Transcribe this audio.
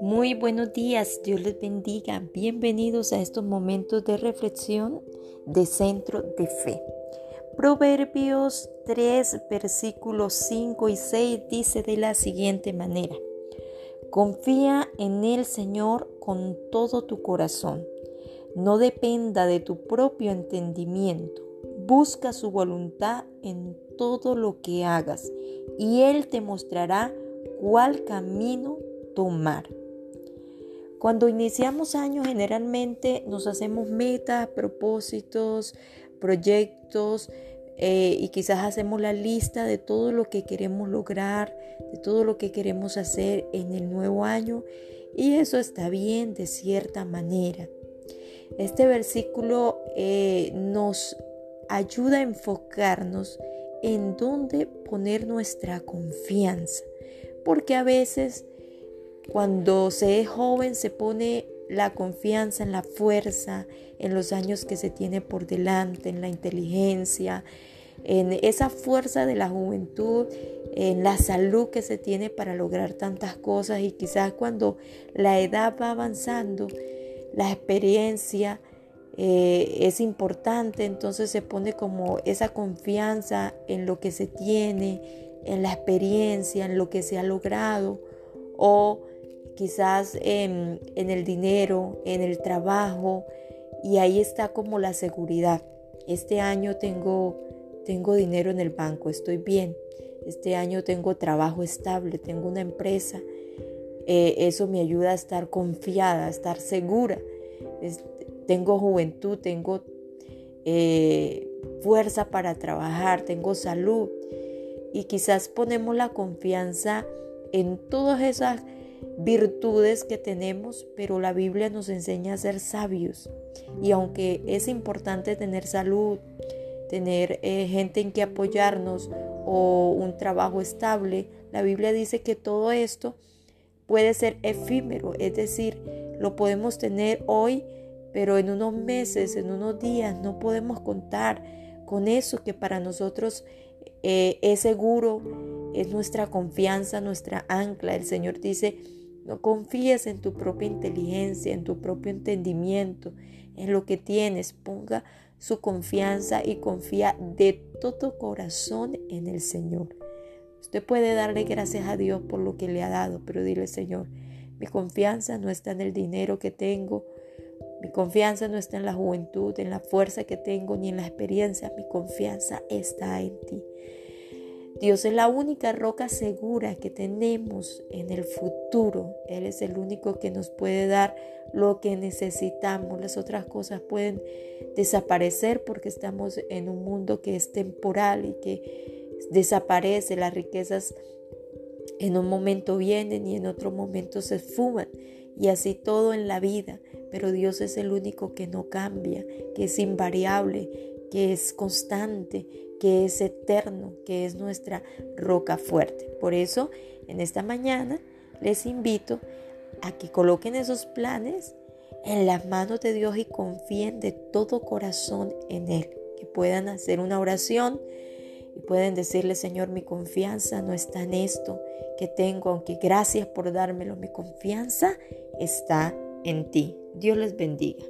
Muy buenos días, Dios les bendiga. Bienvenidos a estos momentos de reflexión de Centro de Fe. Proverbios 3, versículos 5 y 6 dice de la siguiente manera. Confía en el Señor con todo tu corazón. No dependa de tu propio entendimiento. Busca su voluntad en todo lo que hagas y Él te mostrará cuál camino tomar. Cuando iniciamos años generalmente nos hacemos metas, propósitos, proyectos eh, y quizás hacemos la lista de todo lo que queremos lograr, de todo lo que queremos hacer en el nuevo año y eso está bien de cierta manera. Este versículo eh, nos ayuda a enfocarnos en dónde poner nuestra confianza, porque a veces cuando se es joven se pone la confianza en la fuerza, en los años que se tiene por delante, en la inteligencia, en esa fuerza de la juventud, en la salud que se tiene para lograr tantas cosas. Y quizás cuando la edad va avanzando, la experiencia eh, es importante, entonces se pone como esa confianza en lo que se tiene, en la experiencia, en lo que se ha logrado o quizás en, el dinero, en el trabajo, y ahí está como la seguridad. Este año tengo, tengo dinero en el banco, estoy bien. Este año tengo trabajo estable, tengo una empresa. Eh, eso me ayuda a estar confiada, a estar segura. Tengo juventud, tengo eh, fuerza para trabajar, tengo salud. Y quizás ponemos la confianza en todas esas virtudes que tenemos, pero la Biblia nos enseña a ser sabios. Y aunque es importante tener salud, tener eh, gente en que apoyarnos o un trabajo estable, la Biblia dice que todo esto puede ser efímero, es decir, lo podemos tener hoy, pero en unos meses, en unos días, no podemos contar con eso que para nosotros eh, es seguro, es nuestra confianza, nuestra ancla. El Señor dice, no confíes en tu propia inteligencia, en tu propio entendimiento, en lo que tienes. Ponga su confianza y confía de todo corazón en el Señor. Usted puede darle gracias a Dios por lo que le ha dado, pero dile, Señor, mi confianza no está en el dinero que tengo, mi confianza no está en la juventud, en la fuerza que tengo, ni en la experiencia, mi confianza está en ti. Dios es la única roca segura que tenemos en el futuro. Él es el único que nos puede dar lo que necesitamos. Las otras cosas pueden desaparecer porque estamos en un mundo que es temporal y que desaparece. Las riquezas en un momento vienen y en otro momento se esfuman. Y así todo en la vida. Pero Dios es el único que no cambia, que es invariable, que es constante, que es eterno, que es nuestra roca fuerte. Por eso, en esta mañana les invito a que coloquen esos planes en las manos de Dios y confíen de todo corazón en Él. Que puedan hacer una oración y pueden decirle, Señor, mi confianza no está en esto que tengo, aunque gracias por dármelo, mi confianza está en ti. Dios les bendiga.